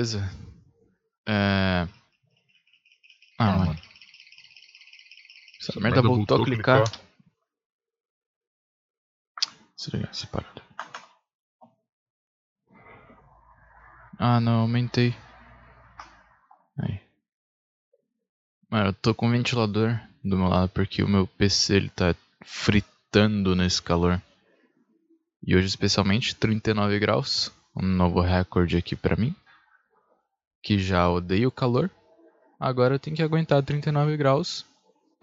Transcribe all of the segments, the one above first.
Beleza. É... Ah, Ah, mano. Essa Essa merda merda voltou a voltou a clicar. clicar. Desligar essa parada. Ah, não, aumentei. Aí. Mano, eu tô com um ventilador do meu lado porque o meu PC ele tá fritando nesse calor. E hoje especialmente 39 graus, um novo recorde aqui pra mim. Que já odeio o calor. Agora tenho que aguentar 39 graus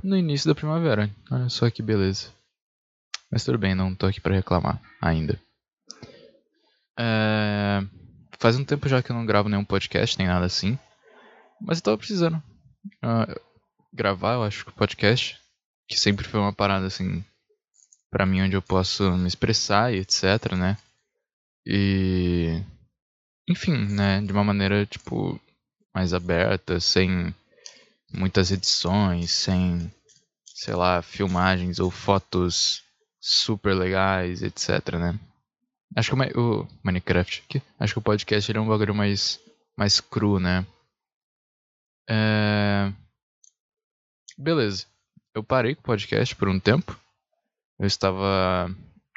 no início da primavera. Olha só que beleza. Mas tudo bem, não tô aqui pra reclamar ainda. É... Faz um tempo já que eu não gravo nenhum podcast, nem nada assim. Mas eu tava precisando ah, gravar, eu acho, que podcast. Que sempre foi uma parada assim. Pra mim, onde eu posso me expressar e etc, né? E. Enfim, né? De uma maneira, tipo, mais aberta, sem muitas edições, sem, sei lá, filmagens ou fotos super legais, etc, né? Acho que o, o Minecraft aqui, acho que o podcast ele é um bagulho mais, mais cru, né? É... Beleza. Eu parei com o podcast por um tempo. Eu estava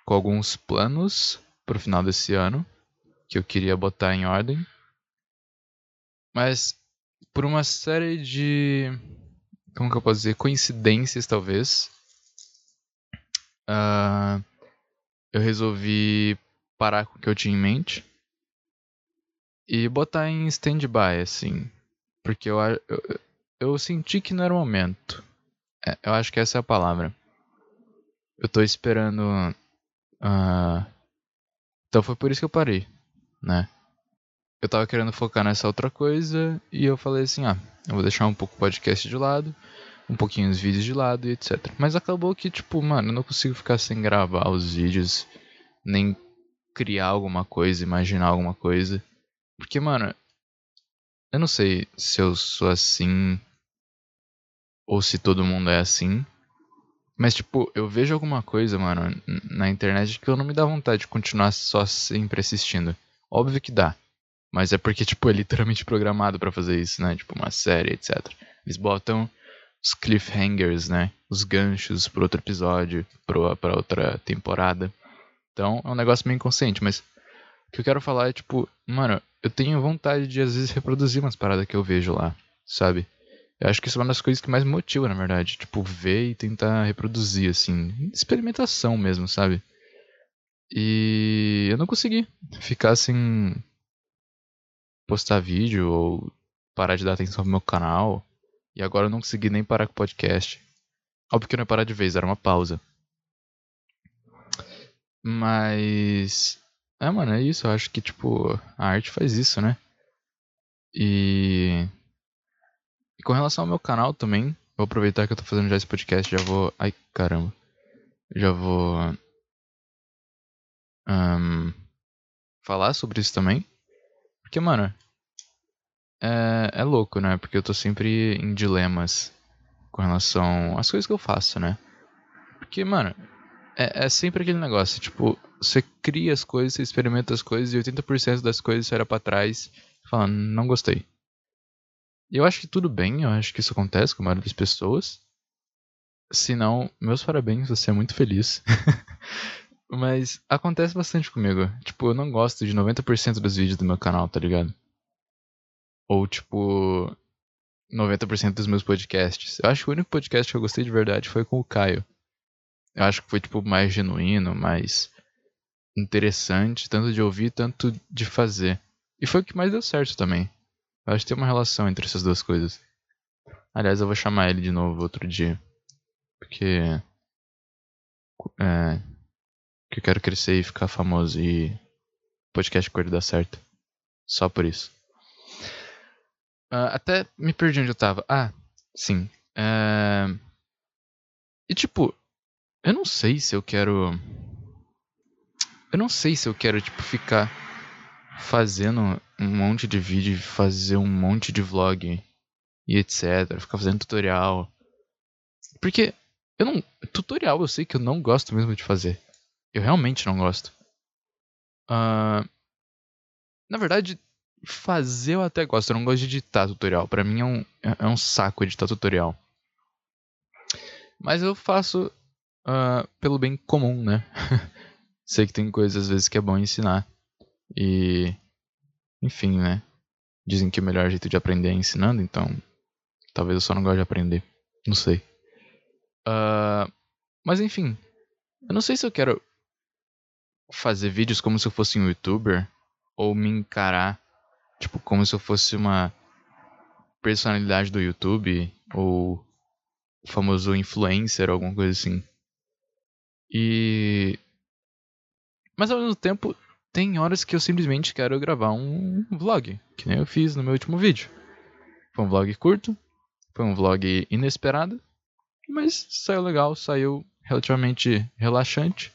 com alguns planos pro final desse ano que eu queria botar em ordem. Mas por uma série de como que eu posso dizer, coincidências talvez, ah, eu resolvi parar com o que eu tinha em mente e botar em stand-by, assim, porque eu, eu, eu senti que não era o momento. É, eu acho que essa é a palavra. Eu tô esperando. ah, Então foi por isso que eu parei, né? Eu tava querendo focar nessa outra coisa e eu falei assim: ah, eu vou deixar um pouco o podcast de lado, um pouquinho os vídeos de lado e etc. Mas acabou que, tipo, mano, eu não consigo ficar sem gravar os vídeos, nem criar alguma coisa, imaginar alguma coisa. Porque, mano, eu não sei se eu sou assim ou se todo mundo é assim. Mas, tipo, eu vejo alguma coisa, mano, na internet que eu não me dá vontade de continuar só sempre assistindo. Óbvio que dá. Mas é porque, tipo, é literalmente programado pra fazer isso, né? Tipo, uma série, etc. Eles botam os cliffhangers, né? Os ganchos pro outro episódio, pro, pra outra temporada. Então, é um negócio meio inconsciente, mas o que eu quero falar é, tipo, mano, eu tenho vontade de às vezes reproduzir umas paradas que eu vejo lá, sabe? Eu acho que isso é uma das coisas que mais motiva, na verdade. Tipo, ver e tentar reproduzir, assim. Experimentação mesmo, sabe? E eu não consegui ficar sem postar vídeo ou parar de dar atenção pro meu canal. E agora eu não consegui nem parar com o podcast. Óbvio que não é parar de vez, era uma pausa. Mas. É, mano, é isso. Eu acho que, tipo, a arte faz isso, né? E. E com relação ao meu canal também, vou aproveitar que eu tô fazendo já esse podcast, já vou. Ai, caramba. Já vou. Ahn, falar sobre isso também. Porque, mano. É, é louco, né? Porque eu tô sempre em dilemas com relação às coisas que eu faço, né? Porque, mano, é, é sempre aquele negócio, tipo, você cria as coisas, você experimenta as coisas e 80% das coisas você olha pra trás e fala, não gostei. E eu acho que tudo bem, eu acho que isso acontece com a maioria das pessoas. Se não, meus parabéns, você é muito feliz. Mas acontece bastante comigo. Tipo, eu não gosto de 90% dos vídeos do meu canal, tá ligado? Ou tipo, 90% dos meus podcasts. Eu acho que o único podcast que eu gostei de verdade foi com o Caio. Eu acho que foi tipo mais genuíno, mais interessante, tanto de ouvir, tanto de fazer. E foi o que mais deu certo também. Eu acho que tem uma relação entre essas duas coisas. Aliás, eu vou chamar ele de novo outro dia. Porque. É. Que eu quero crescer e ficar famoso e. Podcast com ele dar certo. Só por isso. Ah, até me perdi onde eu tava. Ah, sim. É... E tipo, eu não sei se eu quero. Eu não sei se eu quero, tipo, ficar fazendo um monte de vídeo, fazer um monte de vlog e etc. Ficar fazendo tutorial. Porque eu não. Tutorial eu sei que eu não gosto mesmo de fazer. Eu realmente não gosto. Ah, na verdade, fazer eu até gosto, eu não gosto de editar tutorial. Para mim é um, é um saco editar tutorial. Mas eu faço uh, pelo bem comum, né? Sei que tem coisas às vezes que é bom ensinar. E. Enfim, né? Dizem que o melhor jeito de aprender é ensinando, então. Talvez eu só não goste de aprender. Não sei. Uh, mas enfim. Eu não sei se eu quero fazer vídeos como se eu fosse um youtuber. Ou me encarar, tipo, como se eu fosse uma personalidade do YouTube. Ou famoso influencer, alguma coisa assim. E. Mas ao mesmo tempo, tem horas que eu simplesmente quero gravar um vlog, que nem eu fiz no meu último vídeo. Foi um vlog curto, foi um vlog inesperado, mas saiu legal, saiu relativamente relaxante,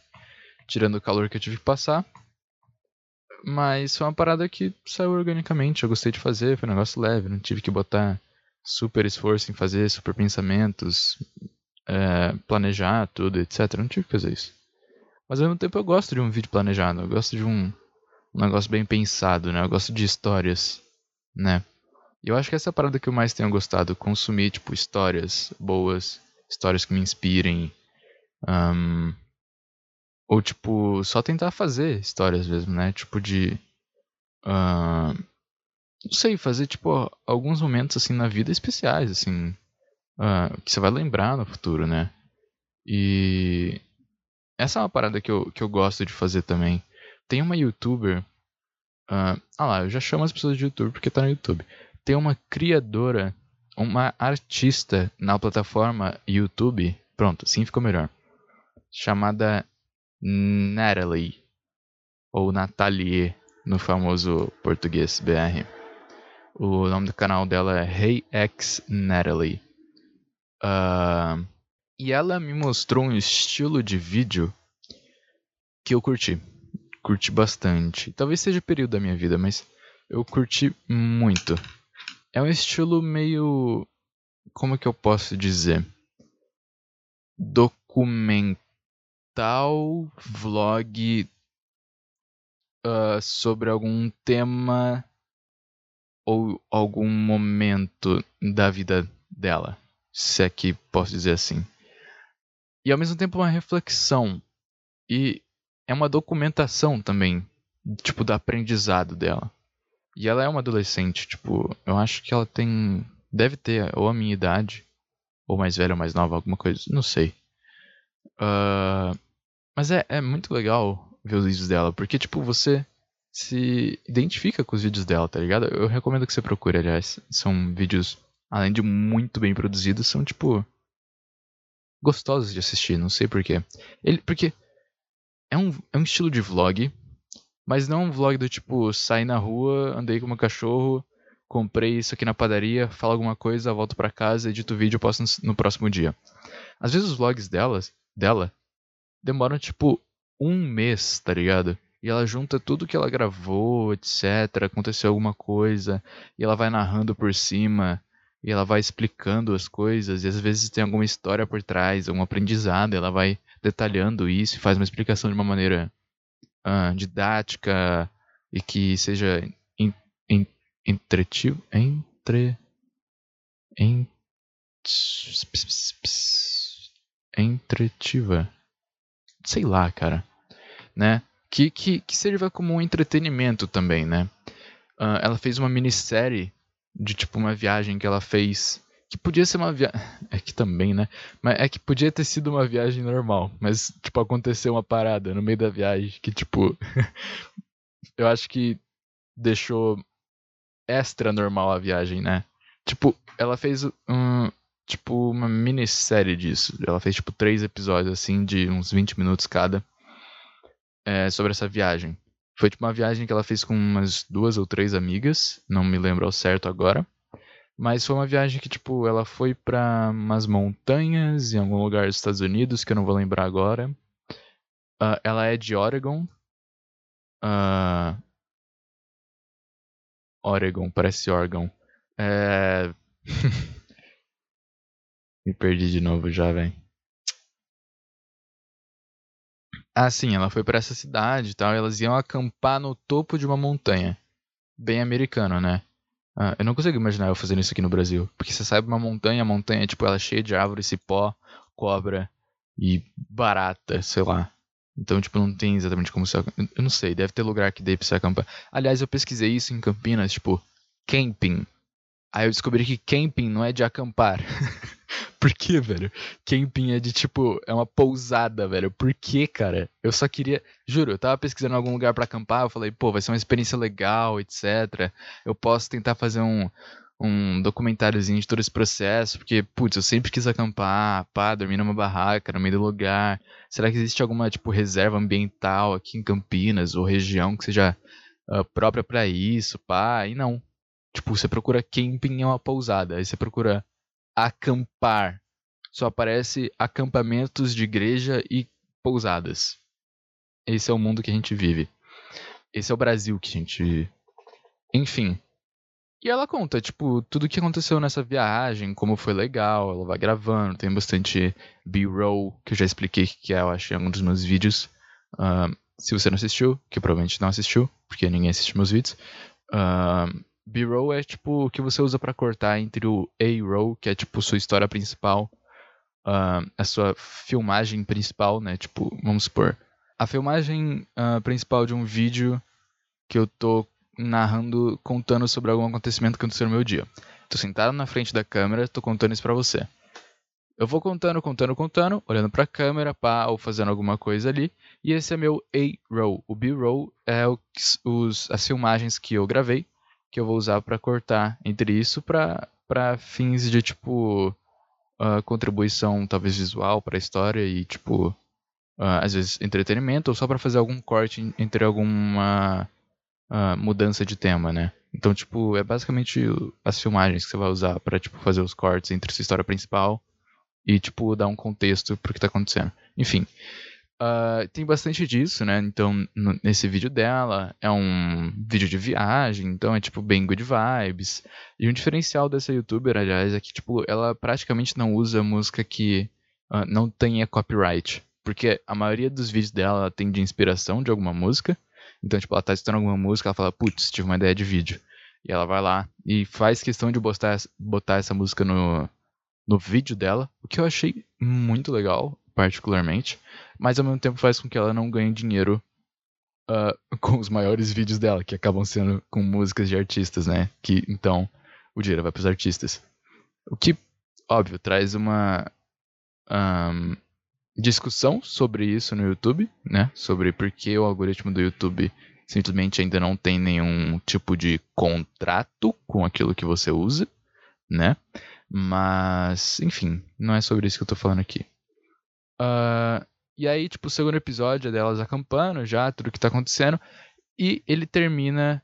tirando o calor que eu tive que passar. Mas foi uma parada que saiu organicamente, eu gostei de fazer, foi um negócio leve, não tive que botar super esforço em fazer, super pensamentos, é, planejar tudo, etc. Não tive que fazer isso. Mas ao mesmo tempo eu gosto de um vídeo planejado, eu gosto de um, um negócio bem pensado, né? Eu gosto de histórias, né? E eu acho que essa é a parada que eu mais tenho gostado, consumir, tipo, histórias boas, histórias que me inspirem. Um, ou, tipo, só tentar fazer histórias mesmo, né? Tipo de... Uh, não sei, fazer, tipo, alguns momentos, assim, na vida especiais, assim, uh, que você vai lembrar no futuro, né? E essa é uma parada que eu, que eu gosto de fazer também. Tem uma youtuber. Uh, ah lá, eu já chamo as pessoas de youtuber porque tá no YouTube. Tem uma criadora, uma artista na plataforma YouTube. Pronto, assim ficou melhor. Chamada Natalie. Ou Natalie no famoso português BR. O nome do canal dela é Hey X Natalie. Uh, e ela me mostrou um estilo de vídeo que eu curti. Curti bastante. Talvez seja o período da minha vida, mas eu curti muito. É um estilo meio. Como que eu posso dizer? Documental vlog uh, sobre algum tema ou algum momento da vida dela, se é que posso dizer assim. E ao mesmo tempo uma reflexão e é uma documentação também, tipo do aprendizado dela. E ela é uma adolescente, tipo, eu acho que ela tem deve ter ou a minha idade ou mais velha ou mais nova, alguma coisa, não sei. Uh, mas é, é muito legal ver os vídeos dela, porque tipo você se identifica com os vídeos dela, tá ligado? Eu recomendo que você procure, aliás. São vídeos, além de muito bem produzidos, são tipo. gostosos de assistir, não sei porquê. Ele, porque é um, é um estilo de vlog, mas não um vlog do tipo, saí na rua, andei com meu cachorro, comprei isso aqui na padaria, falo alguma coisa, volto para casa, edito o vídeo e posto no, no próximo dia. Às vezes os vlogs delas, dela demoram tipo um mês, tá ligado? e ela junta tudo que ela gravou, etc. Aconteceu alguma coisa e ela vai narrando por cima e ela vai explicando as coisas e às vezes tem alguma história por trás, algum aprendizado, ela vai detalhando isso e faz uma explicação de uma maneira uh, didática e que seja in, in, entretivo, entre, in, entretiva, sei lá, cara, né? que, que, que sirva como um entretenimento também, né? Uh, ela fez uma minissérie de tipo uma viagem que ela fez. Que podia ser uma viagem. É que também, né? Mas é que podia ter sido uma viagem normal. Mas, tipo, aconteceu uma parada no meio da viagem que, tipo. eu acho que deixou extra normal a viagem, né? Tipo, ela fez um. Tipo, uma minissérie disso. Ela fez, tipo, três episódios, assim, de uns 20 minutos cada é, sobre essa viagem. Foi tipo uma viagem que ela fez com umas duas ou três amigas, não me lembro ao certo agora. Mas foi uma viagem que, tipo, ela foi para umas montanhas em algum lugar dos Estados Unidos, que eu não vou lembrar agora. Uh, ela é de Oregon. Uh... Oregon, parece órgão. É... me perdi de novo já, velho. Ah, sim, ela foi para essa cidade e tal, e elas iam acampar no topo de uma montanha. bem americano, né? Uh, eu não consigo imaginar eu fazendo isso aqui no Brasil. Porque você sai uma montanha, a montanha, tipo, ela é cheia de árvores, cipó, cobra e barata, sei lá. Então, tipo, não tem exatamente como você. Eu não sei, deve ter lugar que dê pra você acampar. Aliás, eu pesquisei isso em Campinas, tipo, camping. Aí eu descobri que camping não é de acampar. Por que, velho? Camping é de tipo, é uma pousada, velho. Por que, cara? Eu só queria. Juro, eu tava pesquisando algum lugar para acampar, eu falei, pô, vai ser uma experiência legal, etc. Eu posso tentar fazer um, um documentáriozinho de todo esse processo, porque, putz, eu sempre quis acampar, pá, dormir numa barraca, no meio do lugar. Será que existe alguma, tipo, reserva ambiental aqui em Campinas, ou região que seja uh, própria para isso, pá? E não. Tipo, você procura camping em uma pousada, aí você procura acampar. Só aparece acampamentos de igreja e pousadas. Esse é o mundo que a gente vive. Esse é o Brasil que a gente vive. Enfim, e ela conta, tipo, tudo o que aconteceu nessa viagem, como foi legal, ela vai gravando, tem bastante B-roll, que eu já expliquei que é, eu acho, em algum dos meus vídeos. Uh, se você não assistiu, que provavelmente não assistiu, porque ninguém assiste meus vídeos. Uh, B-roll é, tipo, o que você usa para cortar entre o A-roll, que é, tipo, sua história principal, uh, a sua filmagem principal, né? Tipo, vamos supor, a filmagem principal de um vídeo que eu tô narrando, contando sobre algum acontecimento que aconteceu no meu dia. Tô sentado na frente da câmera, tô contando isso pra você. Eu vou contando, contando, contando, olhando pra câmera, pá, ou fazendo alguma coisa ali. E esse é meu A-roll. O B-roll é o, os, as filmagens que eu gravei, que eu vou usar para cortar entre isso pra fins de, tipo, uh, contribuição, talvez visual pra história e, tipo, uh, às vezes entretenimento, ou só para fazer algum corte entre alguma uh, mudança de tema, né? Então, tipo, é basicamente as filmagens que você vai usar para tipo, fazer os cortes entre sua história principal e, tipo, dar um contexto pro que tá acontecendo. Enfim, uh, tem bastante disso, né? Então, no, nesse vídeo dela, é um vídeo de viagem, então é, tipo, bem good vibes. E um diferencial dessa youtuber, aliás, é que, tipo, ela praticamente não usa música que uh, não tenha copyright. Porque a maioria dos vídeos dela tem de inspiração de alguma música, então, tipo, ela tá escutando alguma música, ela fala, putz, tive uma ideia de vídeo. E ela vai lá e faz questão de botar, botar essa música no, no vídeo dela, o que eu achei muito legal, particularmente. Mas ao mesmo tempo faz com que ela não ganhe dinheiro uh, com os maiores vídeos dela, que acabam sendo com músicas de artistas, né? Que então o dinheiro vai para os artistas. O que, óbvio, traz uma. Um, discussão sobre isso no YouTube, né? Sobre por que o algoritmo do YouTube simplesmente ainda não tem nenhum tipo de contrato com aquilo que você usa, né? Mas, enfim, não é sobre isso que eu tô falando aqui. Uh, e aí, tipo, o segundo episódio é delas acampando já, tudo que tá acontecendo. E ele termina.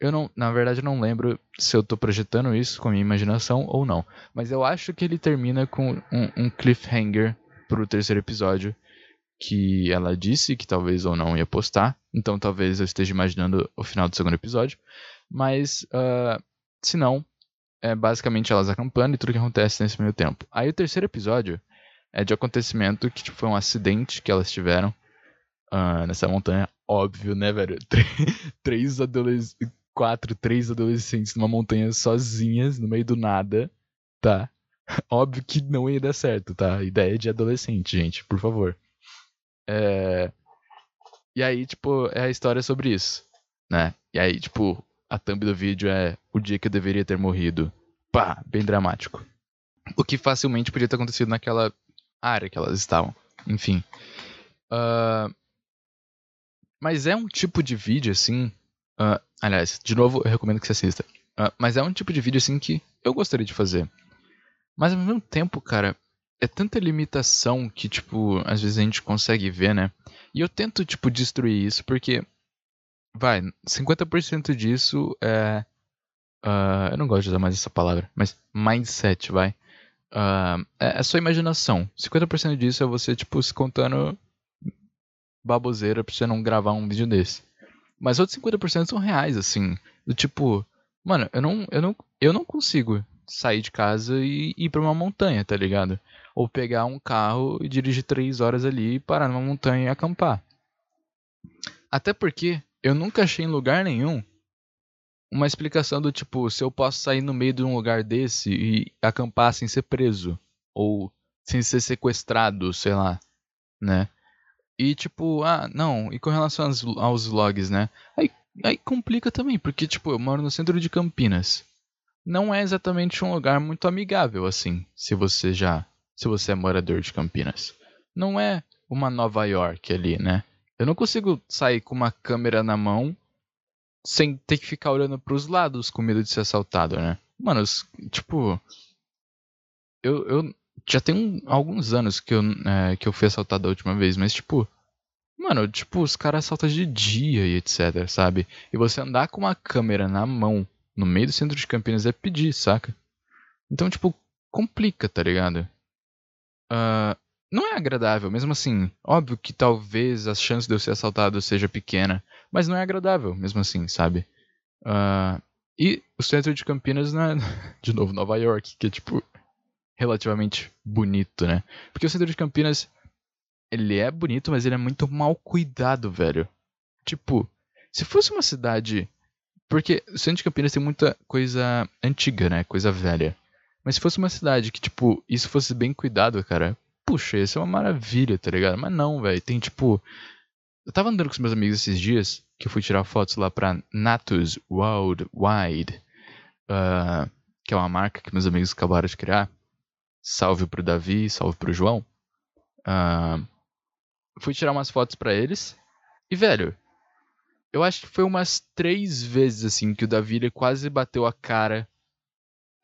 Eu não, na verdade, eu não lembro se eu tô projetando isso com a minha imaginação ou não. Mas eu acho que ele termina com um, um cliffhanger pro terceiro episódio que ela disse que talvez ou não ia postar. Então talvez eu esteja imaginando o final do segundo episódio. Mas, uh, se não, é basicamente elas acampando e tudo que acontece nesse meio tempo. Aí o terceiro episódio é de acontecimento que tipo, foi um acidente que elas tiveram uh, nessa montanha. Óbvio, né, velho? três adolescentes. Quatro, três adolescentes numa montanha sozinhas, no meio do nada, tá? Óbvio que não ia dar certo, tá? Ideia de adolescente, gente, por favor. É... E aí, tipo, é a história sobre isso, né? E aí, tipo, a thumb do vídeo é o dia que eu deveria ter morrido. Pá, bem dramático. O que facilmente podia ter acontecido naquela área que elas estavam. Enfim. Uh... Mas é um tipo de vídeo, assim. Uh... Aliás, de novo, eu recomendo que você assista. Uh... Mas é um tipo de vídeo, assim, que eu gostaria de fazer. Mas ao mesmo tempo, cara, é tanta limitação que, tipo, às vezes a gente consegue ver, né? E eu tento, tipo, destruir isso porque. Vai, 50% disso é. Uh, eu não gosto de usar mais essa palavra, mas mindset, vai. Uh, é, é sua imaginação. 50% disso é você, tipo, se contando baboseira pra você não gravar um vídeo desse. Mas outros 50% são reais, assim. Do tipo, mano, eu não, eu não, eu não consigo sair de casa e ir para uma montanha, tá ligado? Ou pegar um carro e dirigir três horas ali e parar numa montanha e acampar. Até porque eu nunca achei em lugar nenhum uma explicação do tipo, se eu posso sair no meio de um lugar desse e acampar sem ser preso. Ou sem ser sequestrado, sei lá, né? E tipo, ah, não, e com relação aos, aos vlogs, né? Aí, aí complica também, porque tipo, eu moro no centro de Campinas. Não é exatamente um lugar muito amigável assim, se você já, se você é morador de Campinas. Não é uma Nova York ali, né? Eu não consigo sair com uma câmera na mão sem ter que ficar olhando para os lados com medo de ser assaltado, né? Mano, tipo, eu, eu já tem alguns anos que eu, é, que eu fui assaltado a última vez, mas tipo, mano, tipo, os caras assaltam de dia e etc, sabe? E você andar com uma câmera na mão no meio do centro de Campinas é pedir, saca? Então, tipo, complica, tá ligado? Uh, não é agradável, mesmo assim. Óbvio que talvez a chance de eu ser assaltado seja pequena, mas não é agradável, mesmo assim, sabe? Uh, e o centro de Campinas não é, de novo, Nova York, que é tipo relativamente bonito, né? Porque o centro de Campinas, ele é bonito, mas ele é muito mal cuidado, velho. Tipo, se fosse uma cidade. Porque o centro de Campinas tem muita coisa antiga, né? Coisa velha. Mas se fosse uma cidade que, tipo, isso fosse bem cuidado, cara, puxa, ia ser uma maravilha, tá ligado? Mas não, velho. Tem, tipo. Eu tava andando com os meus amigos esses dias, que eu fui tirar fotos lá pra Natus Worldwide, uh, que é uma marca que meus amigos acabaram de criar. Salve pro Davi, salve pro João. Uh, fui tirar umas fotos para eles. E, velho, eu acho que foi umas três vezes assim que o Davi quase bateu a cara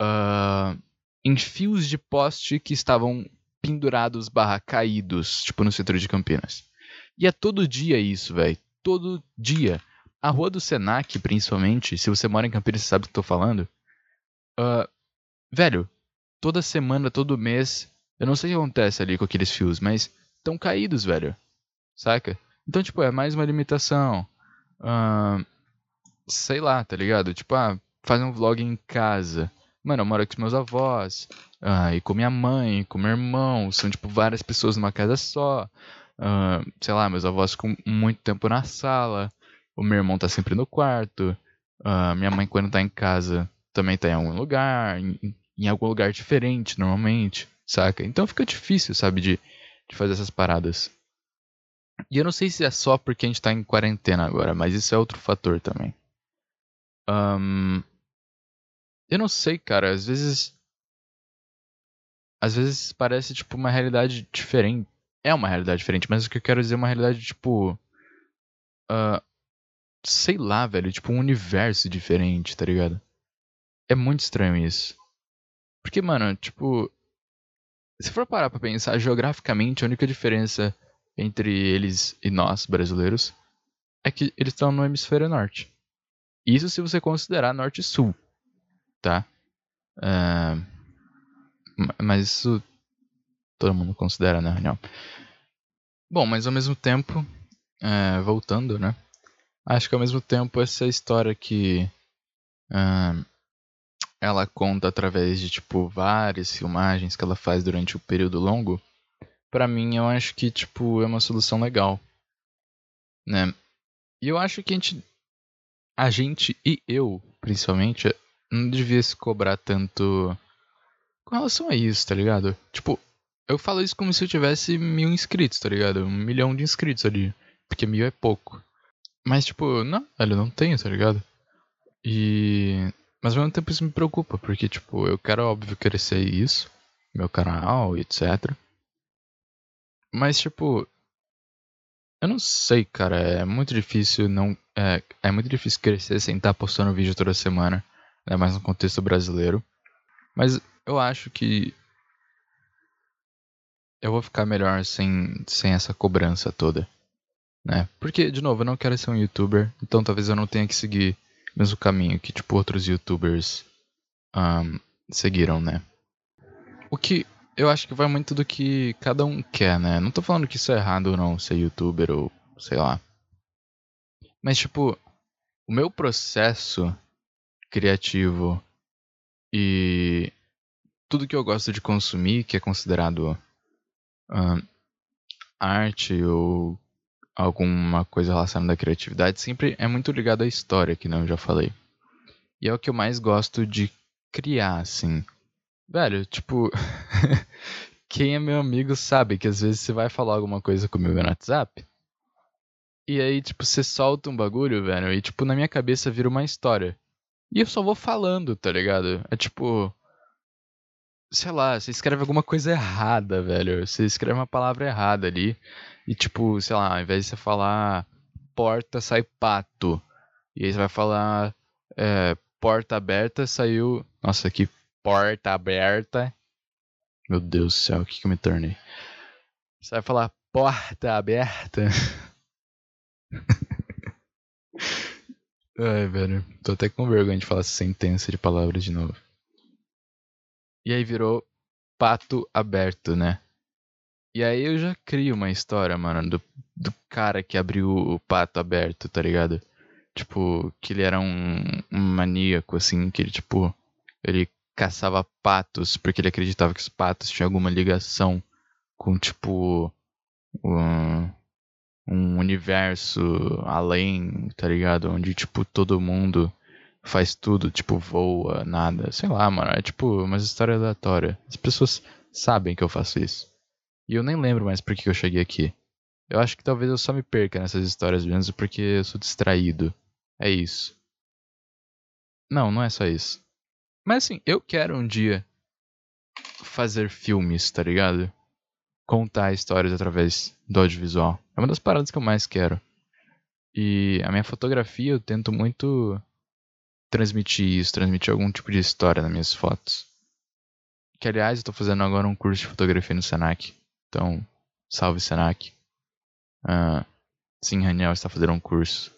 uh, em fios de poste que estavam pendurados barra caídos, tipo no setor de Campinas. E é todo dia isso, velho. Todo dia. A rua do Senac, principalmente, se você mora em Campinas, você sabe o que eu tô falando. Uh, velho, toda semana, todo mês. Eu não sei o que acontece ali com aqueles fios, mas estão caídos, velho. Saca? Então, tipo, é mais uma limitação. Uh, sei lá, tá ligado? Tipo, ah, fazer um vlog em casa. Mano, eu moro aqui com meus avós. Ah, e com minha mãe, com meu irmão. São, tipo, várias pessoas numa casa só. Uh, sei lá, meus avós ficam muito tempo na sala. O meu irmão tá sempre no quarto. Uh, minha mãe, quando tá em casa, também tá em algum lugar. Em, em algum lugar diferente, normalmente, saca? Então fica difícil, sabe, de, de fazer essas paradas. E eu não sei se é só porque a gente tá em quarentena agora, mas isso é outro fator também. Um, eu não sei, cara. Às vezes. Às vezes parece, tipo, uma realidade diferente. É uma realidade diferente, mas o que eu quero dizer é uma realidade, tipo. Uh, sei lá, velho. Tipo, um universo diferente, tá ligado? É muito estranho isso. Porque, mano, tipo. Se for parar pra pensar, geograficamente, a única diferença entre eles e nós, brasileiros, é que eles estão no hemisfério norte. Isso se você considerar norte e sul, tá? Uh, mas isso todo mundo considera, né, reunião. Bom, mas ao mesmo tempo, uh, voltando, né? Acho que ao mesmo tempo essa história que uh, ela conta através de tipo várias filmagens que ela faz durante o período longo, para mim eu acho que tipo é uma solução legal, né? E eu acho que a gente a gente e eu, principalmente, não devia se cobrar tanto com relação a isso, tá ligado? Tipo, eu falo isso como se eu tivesse mil inscritos, tá ligado? Um milhão de inscritos ali. Porque mil é pouco. Mas, tipo, não, velho, não tenho, tá ligado? E mas ao mesmo tempo isso me preocupa, porque, tipo, eu quero, óbvio, crescer isso, meu canal, etc. Mas, tipo, eu não sei, cara, é muito difícil não. É, é muito difícil crescer sem estar postando vídeo toda semana, né, mais no contexto brasileiro. Mas eu acho que eu vou ficar melhor sem, sem essa cobrança toda, né? Porque, de novo, eu não quero ser um youtuber, então talvez eu não tenha que seguir mesmo caminho que, tipo, outros youtubers um, seguiram, né? O que eu acho que vai muito do que cada um quer, né? Não tô falando que isso é errado ou não, ser youtuber ou sei lá. Mas, tipo, o meu processo criativo e tudo que eu gosto de consumir, que é considerado um, arte ou alguma coisa relacionada à criatividade sempre é muito ligado à história, que não eu já falei. E é o que eu mais gosto de criar, assim. Velho, tipo. quem é meu amigo sabe que às vezes você vai falar alguma coisa comigo no WhatsApp. E aí, tipo, você solta um bagulho, velho, e tipo, na minha cabeça vira uma história. E eu só vou falando, tá ligado? É tipo. Sei lá, você escreve alguma coisa errada, velho. Você escreve uma palavra errada ali. E tipo, sei lá, ao invés de você falar porta, sai pato. E aí você vai falar é, porta aberta, saiu. Nossa, que porta aberta. Meu Deus do céu, o que, que eu me tornei? Você vai falar porta aberta. Ai, velho. Tô até com vergonha de falar essa sentença de palavras de novo. E aí virou pato aberto, né? E aí eu já crio uma história, mano, do, do cara que abriu o pato aberto, tá ligado? Tipo, que ele era um, um maníaco, assim, que ele, tipo, ele caçava patos porque ele acreditava que os patos tinham alguma ligação com, tipo, um, um universo além, tá ligado? Onde, tipo, todo mundo faz tudo, tipo, voa, nada. Sei lá, mano. É tipo umas histórias aleatórias. As pessoas sabem que eu faço isso. E eu nem lembro mais por que eu cheguei aqui. Eu acho que talvez eu só me perca nessas histórias mesmo porque eu sou distraído. É isso. Não, não é só isso. Mas assim, eu quero um dia fazer filmes, tá ligado? Contar histórias através do audiovisual. É uma das paradas que eu mais quero. E a minha fotografia eu tento muito transmitir isso, transmitir algum tipo de história nas minhas fotos. Que aliás eu tô fazendo agora um curso de fotografia no Senac. Então, salve Senac. Uh, sim, Raniel está fazendo um curso.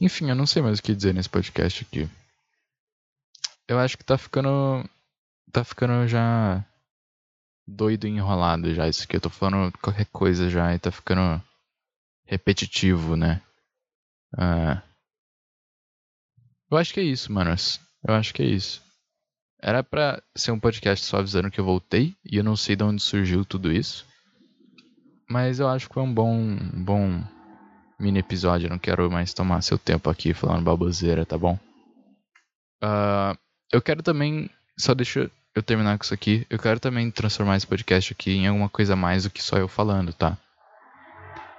Enfim, eu não sei mais o que dizer nesse podcast aqui. Eu acho que tá ficando. Tá ficando já. Doido e enrolado já. Isso aqui eu tô falando qualquer coisa já e tá ficando repetitivo, né? Uh, eu acho que é isso, manos. Eu acho que é isso. Era pra ser um podcast só avisando que eu voltei e eu não sei de onde surgiu tudo isso. Mas eu acho que foi um bom, um bom mini episódio. Eu não quero mais tomar seu tempo aqui falando baboseira, tá bom? Uh, eu quero também. Só deixa eu terminar com isso aqui. Eu quero também transformar esse podcast aqui em alguma coisa mais do que só eu falando, tá?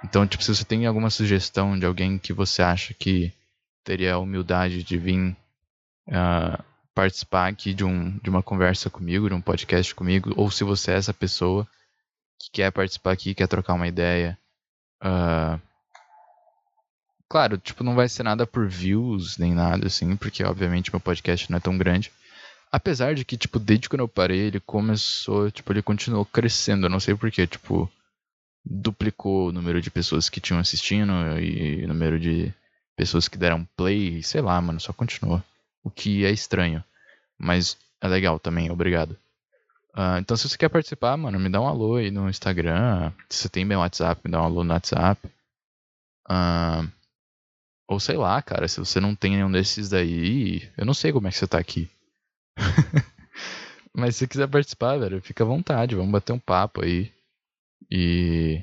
Então, tipo, se você tem alguma sugestão de alguém que você acha que teria a humildade de vir uh, participar aqui de, um, de uma conversa comigo, de um podcast comigo, ou se você é essa pessoa que quer participar aqui, quer trocar uma ideia. Uh, claro, tipo, não vai ser nada por views nem nada assim, porque obviamente meu podcast não é tão grande. Apesar de que, tipo, desde quando eu parei, ele começou, tipo, ele continuou crescendo. Eu não sei porquê, tipo, duplicou o número de pessoas que tinham assistindo e o número de pessoas que deram play, sei lá, mano, só continuou. O que é estranho. Mas é legal também, obrigado. Uh, então, se você quer participar, mano, me dá um alô aí no Instagram. Se você tem meu WhatsApp, me dá um alô no WhatsApp. Uh, ou sei lá, cara, se você não tem nenhum desses daí, eu não sei como é que você tá aqui. Mas se quiser participar, velho, fica à vontade, vamos bater um papo aí. E.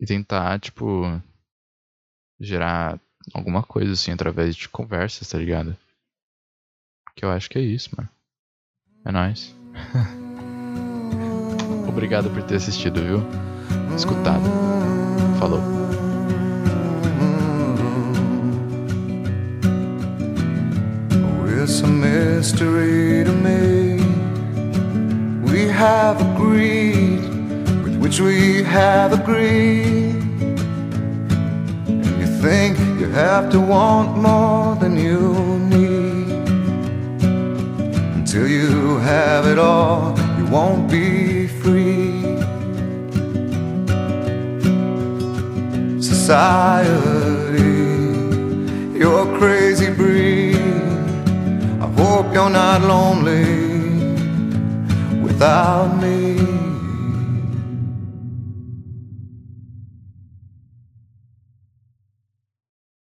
E tentar, tipo. Gerar alguma coisa assim através de conversas, tá ligado? Que eu acho que é isso, mano. É nóis. Obrigado por ter assistido, viu? Escutado. Falou. Mystery to me. We have agreed with which we have agreed. And you think you have to want more than you need. Until you have it all, you won't be free. Society, you're crazy breed you're not lonely without me.